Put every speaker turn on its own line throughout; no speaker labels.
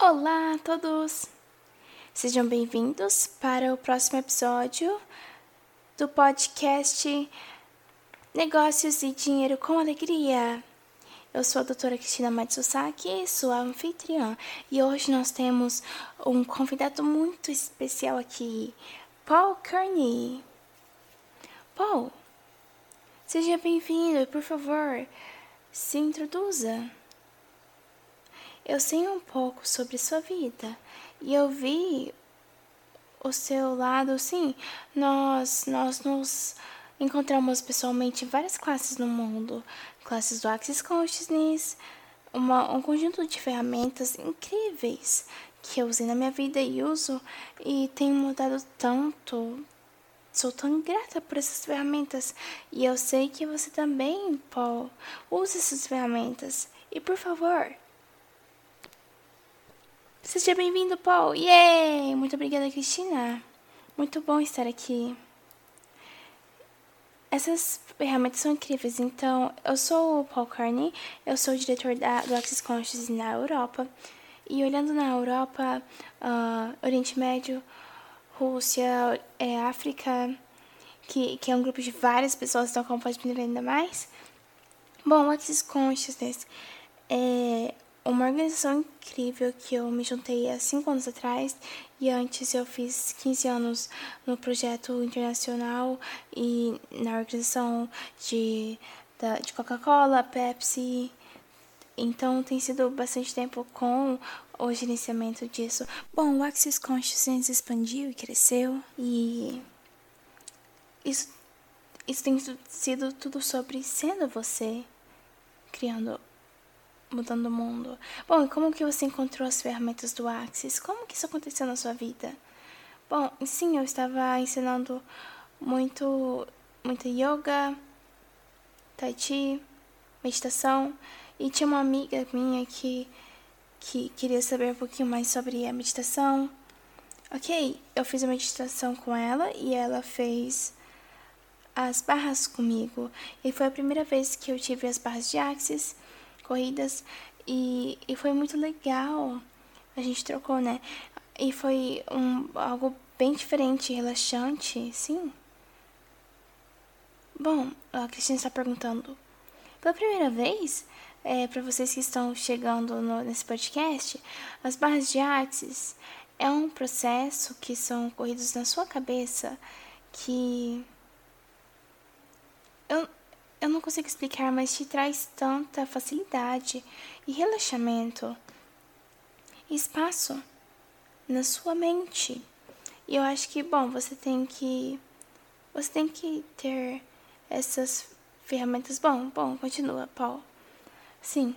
Olá a todos! Sejam bem-vindos para o próximo episódio do podcast Negócios e Dinheiro com Alegria. Eu sou a doutora Cristina Matsusaki, sou a anfitriã, e hoje nós temos um convidado muito especial aqui, Paul Kearney. Paul, seja bem-vindo e, por favor, se introduza. Eu sei um pouco sobre sua vida e eu vi o seu lado, sim. Nós, nós nos encontramos pessoalmente em várias classes no mundo, classes do Axis Consciousness, uma, um conjunto de ferramentas incríveis que eu usei na minha vida e uso e tenho mudado tanto, Sou tão grata por essas ferramentas e eu sei que você também, Paul, usa essas ferramentas. E por favor, seja bem-vindo, Paul. Yay! Muito obrigada, Cristina. Muito bom estar aqui. Essas ferramentas são incríveis. Então, eu sou o Paul Carney, eu sou o diretor da, do Access Consciousness na Europa. E olhando na Europa, uh, Oriente Médio, Rússia, é, África, que, que é um grupo de várias pessoas, então como pode aprender ainda mais? Bom, o Access Consciousness é uma organização incrível que eu me juntei há 5 anos atrás e antes eu fiz 15 anos no projeto internacional e na organização de, da, de Coca-Cola, Pepsi. Então tem sido bastante tempo com o gerenciamento disso. Bom, o Access Consciousness expandiu e cresceu e isso, isso tem sido tudo sobre sendo você, criando, mudando o mundo. Bom, e como que você encontrou as ferramentas do Axis? Como que isso aconteceu na sua vida? Bom, sim, eu estava ensinando muito, muito yoga, tai chi, meditação, e tinha uma amiga minha que que queria saber um pouquinho mais sobre a meditação. Ok, eu fiz a meditação com ela e ela fez as barras comigo. E foi a primeira vez que eu tive as barras de axis, corridas, e, e foi muito legal. A gente trocou, né? E foi um, algo bem diferente, relaxante, sim. Bom, a Cristina está perguntando. Pela primeira vez, é, para vocês que estão chegando no, nesse podcast, as barras de axis é um processo que são corridos na sua cabeça que eu, eu não consigo explicar, mas te traz tanta facilidade e relaxamento espaço na sua mente. E eu acho que, bom, você tem que você tem que ter essas ferramentas. Bom, bom, continua, Paul. Sim.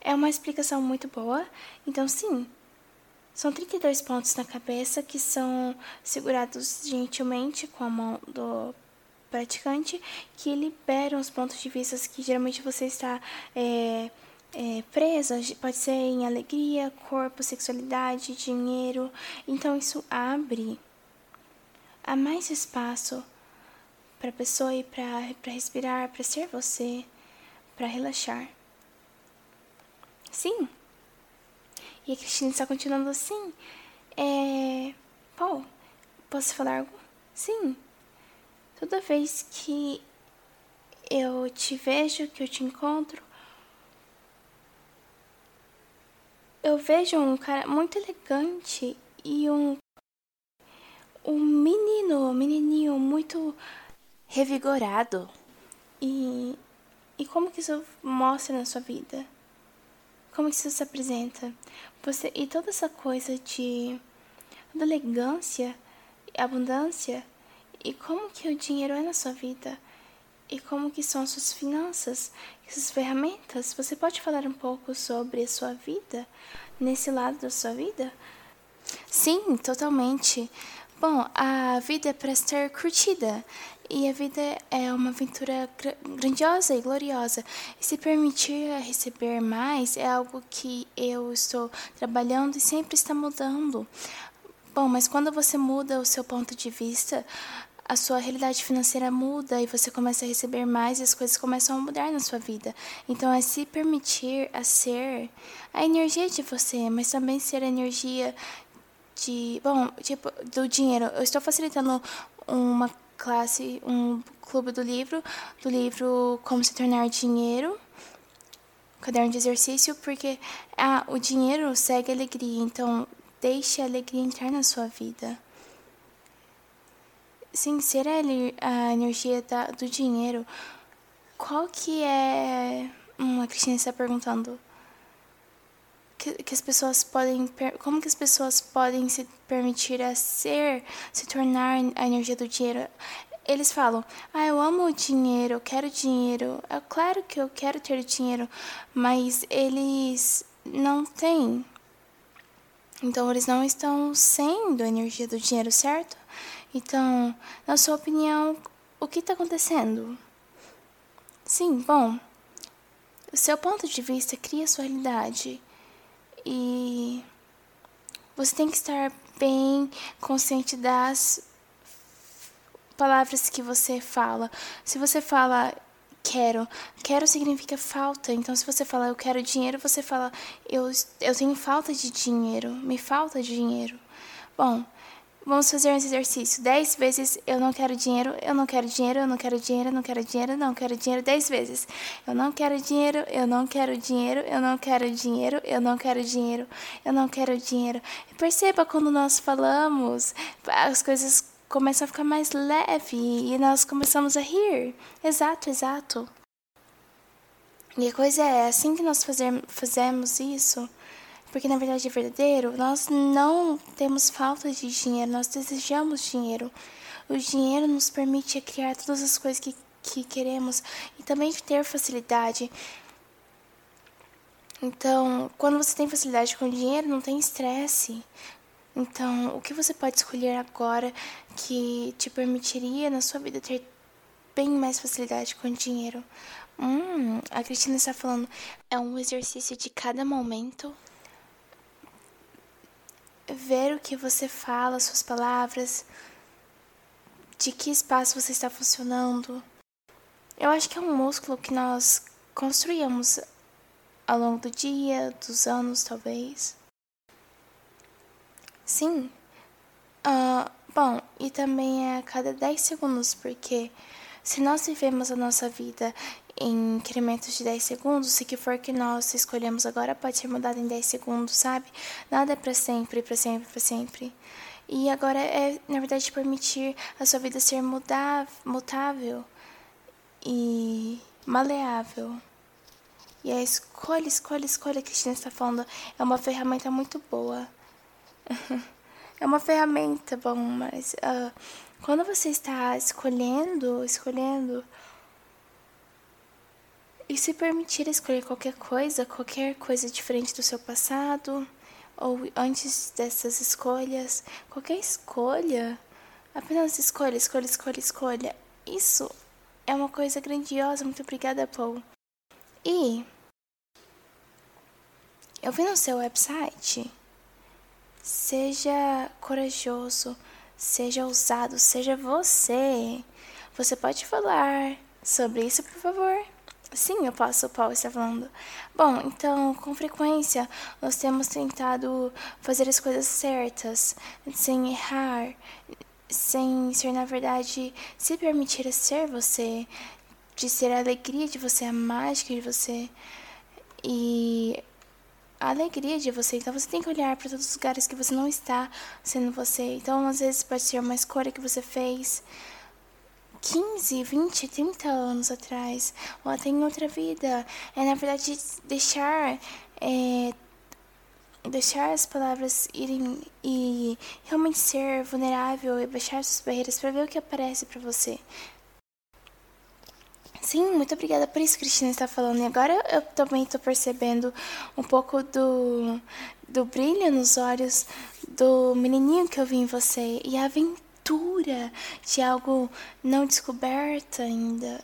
É uma explicação muito boa. Então, sim. São 32 pontos na cabeça que são segurados gentilmente com a mão do praticante, que liberam os pontos de vista que geralmente você está é, é. Pode ser em alegria, corpo, sexualidade, dinheiro. Então, isso abre a mais espaço para a pessoa ir para respirar, para ser você, para relaxar. Sim. E a Cristina está continuando assim. É. Paul, posso falar algo? Sim. Toda vez que eu te vejo, que eu te encontro, eu vejo um cara muito elegante e um um menino, um menininho muito revigorado. E e como que isso mostra na sua vida? como isso se apresenta. Você e toda essa coisa de toda elegância, abundância e como que o dinheiro é na sua vida e como que são as suas finanças, essas ferramentas. Você pode falar um pouco sobre a sua vida, nesse lado da sua vida? Sim, totalmente. Bom, a vida é para ser curtida e a vida é uma aventura grandiosa e gloriosa. E se permitir receber mais é algo que eu estou trabalhando e sempre está mudando. Bom, mas quando você muda o seu ponto de vista, a sua realidade financeira muda e você começa a receber mais e as coisas começam a mudar na sua vida. Então é se permitir a ser a energia de você, mas também ser a energia de, bom, tipo, do dinheiro. Eu estou facilitando uma classe, um clube do livro, do livro Como se tornar dinheiro, caderno de exercício, porque ah, o dinheiro segue a alegria, então deixe a alegria entrar na sua vida. Sim, ser a energia da, do dinheiro, qual que é... Hum, a Cristina está perguntando? Que, que as pessoas podem como que as pessoas podem se permitir a ser se tornar a energia do dinheiro? Eles falam ah eu amo o dinheiro eu quero dinheiro. É claro que eu quero ter dinheiro mas eles não têm. Então eles não estão sendo a energia do dinheiro certo então na sua opinião o que está acontecendo sim bom o seu ponto de vista cria sua realidade e você tem que estar bem consciente das palavras que você fala. Se você fala quero, quero significa falta. Então, se você fala eu quero dinheiro, você fala eu, eu tenho falta de dinheiro, me falta dinheiro. Bom, Vamos fazer esse exercício. Dez vezes eu não quero dinheiro, eu não quero dinheiro, eu não quero dinheiro, eu não quero dinheiro, não quero dinheiro. Dez vezes. Eu não quero dinheiro, eu não quero dinheiro, eu não quero dinheiro, eu não quero dinheiro, eu não quero dinheiro. E perceba quando nós falamos, as coisas começam a ficar mais leve e nós começamos a rir. Exato, exato. E a coisa é, assim que nós fazer, fazemos isso, porque na verdade é verdadeiro, nós não temos falta de dinheiro, nós desejamos dinheiro. O dinheiro nos permite criar todas as coisas que, que queremos e também ter facilidade. Então, quando você tem facilidade com dinheiro, não tem estresse. Então, o que você pode escolher agora que te permitiria na sua vida ter bem mais facilidade com dinheiro? Hum, a Cristina está falando, é um exercício de cada momento ver o que você fala, suas palavras, de que espaço você está funcionando. Eu acho que é um músculo que nós construímos ao longo do dia, dos anos, talvez. Sim. Uh, bom, e também é a cada 10 segundos, porque se nós vivemos a nossa vida em incrementos de 10 segundos, se que for que nós escolhemos agora pode ser mudado em 10 segundos, sabe? Nada é para sempre, para sempre, para sempre. E agora é, na verdade, permitir a sua vida ser mutável e maleável. E a escolha, escolha, escolha que a Cristina está falando é uma ferramenta muito boa. é uma ferramenta, bom, mas uh, quando você está escolhendo, escolhendo e se permitir escolher qualquer coisa, qualquer coisa diferente do seu passado, ou antes dessas escolhas, qualquer escolha, apenas escolha, escolha, escolha, escolha. Isso é uma coisa grandiosa. Muito obrigada, Paul. E eu vi no seu website. Seja corajoso, seja ousado, seja você. Você pode falar sobre isso, por favor? Sim, eu posso, o Paul está falando. Bom, então, com frequência, nós temos tentado fazer as coisas certas, sem errar, sem ser, na verdade, se permitir ser você, de ser a alegria de você, a mágica de você e a alegria de você. Então, você tem que olhar para todos os lugares que você não está sendo você. Então, às vezes, pode ser uma escolha que você fez 15, 20, 30 anos atrás, ou até em outra vida. É, na verdade, deixar. É, deixar as palavras irem e realmente ser vulnerável e baixar suas barreiras para ver o que aparece para você. sim, muito obrigada por isso, Cristina está falando. E agora eu também estou percebendo um pouco do, do brilho nos olhos do menininho que eu vi em você e a aventura de algo não descoberto ainda.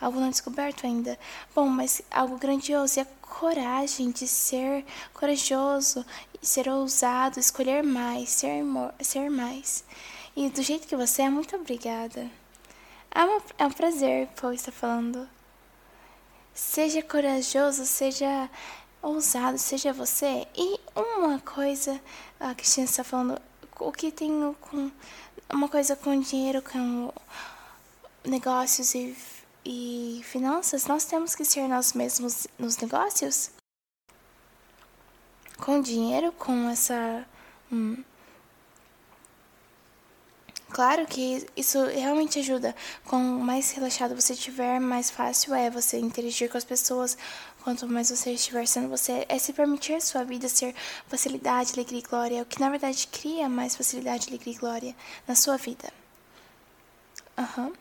Algo não descoberto ainda. Bom, mas algo grandioso e a coragem de ser corajoso, ser ousado, escolher mais, ser, ser mais. E do jeito que você é, muito obrigada. É, uma, é um prazer, Paul, estar falando. Seja corajoso, seja ousado, seja você. E uma coisa, a Cristina está falando, o que tem com. Uma coisa com dinheiro, com negócios e, e finanças, nós temos que ser nós mesmos nos negócios? Com dinheiro, com essa. Hum, Claro que isso realmente ajuda. Quanto mais relaxado você estiver, mais fácil é você interagir com as pessoas. Quanto mais você estiver sendo você, é se permitir a sua vida ser facilidade, alegria e glória, o que na verdade cria mais facilidade, alegria e glória na sua vida. Uhum.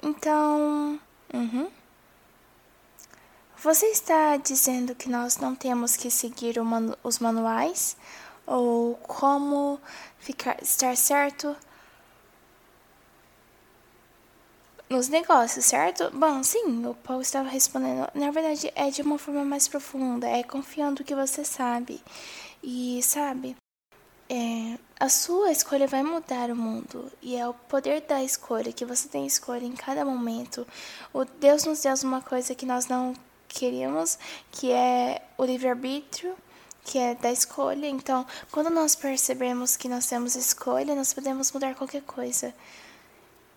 Então. Uhum. Você está dizendo que nós não temos que seguir manu os manuais? Ou como ficar, estar certo? Nos negócios, certo? Bom, sim, o Paul estava respondendo. Na verdade, é de uma forma mais profunda, é confiando que você sabe. E sabe, é, a sua escolha vai mudar o mundo. E é o poder da escolha, que você tem escolha em cada momento. O Deus nos deu uma coisa que nós não queríamos, que é o livre-arbítrio que é da escolha. Então, quando nós percebemos que nós temos escolha, nós podemos mudar qualquer coisa.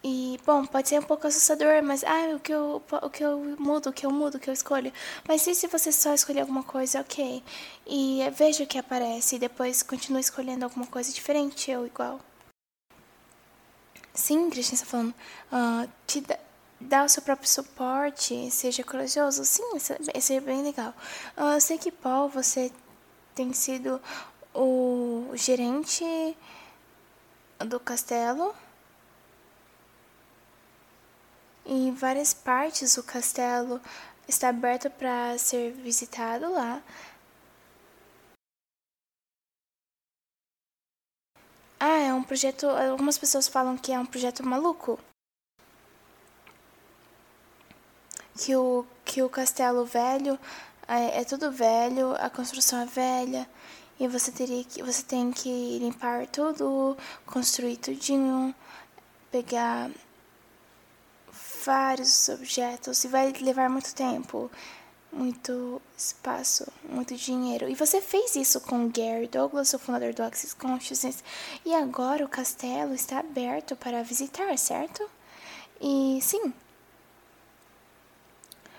E, bom, pode ser um pouco assustador, mas, ah, o que eu, o que eu mudo, o que eu mudo, o que eu escolho. Mas e se você só escolher alguma coisa, ok? E veja o que aparece e depois continue escolhendo alguma coisa diferente ou igual. Sim, Christian está falando, uh, te dá, dá o seu próprio suporte, seja corajoso. Sim, isso é bem legal. Uh, eu sei que, Paul, você tem sido o gerente do castelo Em várias partes o castelo está aberto para ser visitado lá. Ah, é um projeto. Algumas pessoas falam que é um projeto maluco. Que o, que o castelo velho é, é tudo velho, a construção é velha e você teria que você tem que limpar tudo, construir tudinho, pegar vários objetos e vai levar muito tempo, muito espaço, muito dinheiro. E você fez isso com Gary Douglas, o fundador do Access Consciousness, e agora o castelo está aberto para visitar, certo? E sim.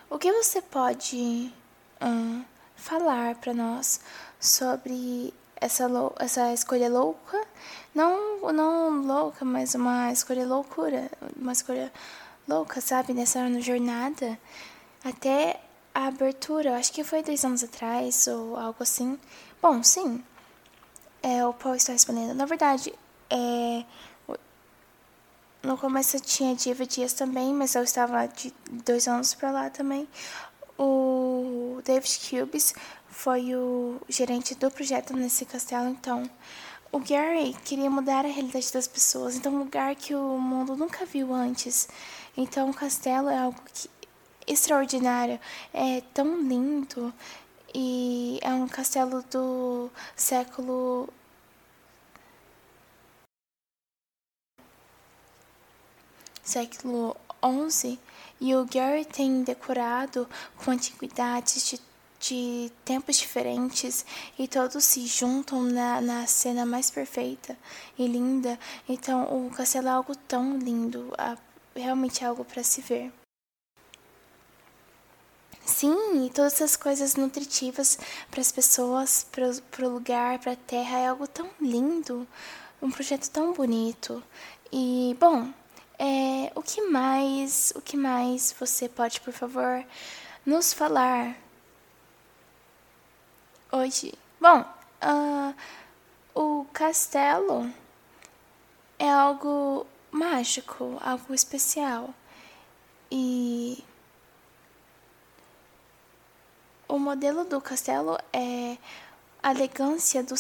O que você pode hum, falar para nós sobre essa, essa escolha louca? Não, não louca, mas uma escolha loucura, uma escolha louca, sabe? Nessa jornada. Até a abertura, acho que foi dois anos atrás ou algo assim. Bom, sim. É, o Paul está respondendo. Na verdade, é, no começo tinha Diva Dias também, mas eu estava de dois anos para lá também. O David Cubes foi o gerente do projeto nesse castelo, então o Gary queria mudar a realidade das pessoas, então um lugar que o mundo nunca viu antes. Então o castelo é algo que, extraordinário, é tão lindo e é um castelo do século século XI e o Gary tem decorado com antiguidades de de tempos diferentes e todos se juntam na, na cena mais perfeita e linda. Então, o castelo é algo tão lindo, realmente é algo para se ver. Sim, e todas essas coisas nutritivas para as pessoas, para o lugar, para a terra, é algo tão lindo, um projeto tão bonito. E, bom, é, o que mais, o que mais você pode, por favor, nos falar hoje. Bom, uh, o castelo é algo mágico, algo especial. E o modelo do castelo é a elegância do,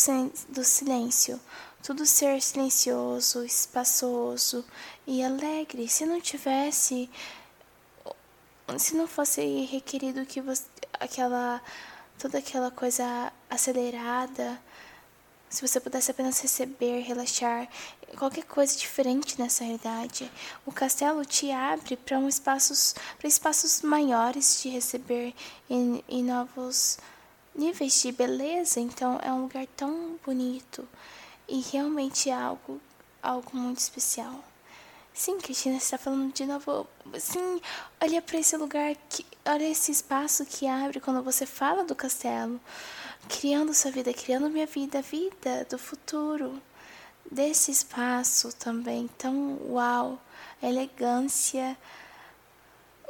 do silêncio. Tudo ser silencioso, espaçoso e alegre. Se não tivesse. Se não fosse requerido que você. aquela. toda aquela coisa acelerada. Se você pudesse apenas receber, relaxar, qualquer coisa diferente nessa realidade, o castelo te abre para um espaços, para espaços maiores de receber e, e novos níveis de beleza, então é um lugar tão bonito e realmente é algo, algo muito especial. Sim, Cristina, você está falando de novo. Sim, olha para esse lugar, que, olha esse espaço que abre quando você fala do castelo, criando sua vida, criando minha vida, a vida do futuro. Desse espaço também tão uau, a elegância,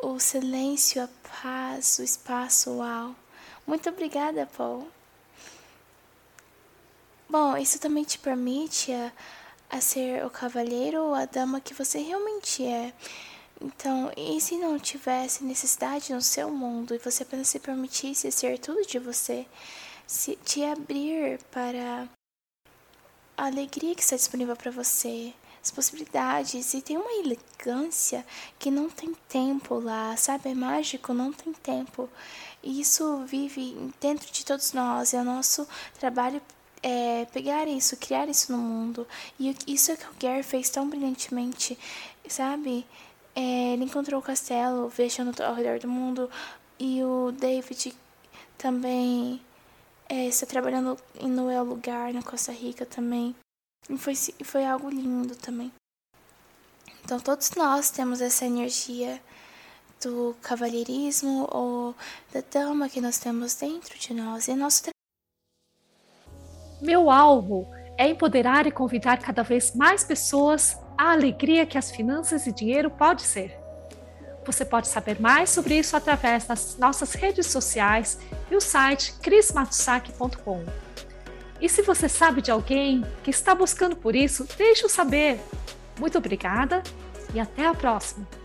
o silêncio, a paz, o espaço uau. Muito obrigada, Paul. Bom, isso também te permite a, a ser o cavalheiro ou a dama que você realmente é. Então, e se não tivesse necessidade no seu mundo e você apenas se permitisse ser tudo de você, se te abrir para a alegria que está disponível para você, as possibilidades e tem uma elegância que não tem tempo lá, sabe? É mágico, não tem tempo. E isso vive dentro de todos nós, é o nosso trabalho é, pegar isso, criar isso no mundo. E isso é que o Gary fez tão brilhantemente, sabe? É, ele encontrou o castelo, viajando ao redor do mundo, e o David também é, está trabalhando em Noel Lugar, na Costa Rica também. E foi, foi algo lindo também. Então, todos nós temos essa energia do cavalheirismo ou da dama que nós temos dentro de nós. E nosso
Meu alvo é empoderar e convidar cada vez mais pessoas à alegria que as finanças e dinheiro pode ser. Você pode saber mais sobre isso através das nossas redes sociais e o site crismatsaki.com. E se você sabe de alguém que está buscando por isso, deixe-o saber. Muito obrigada e até a próxima!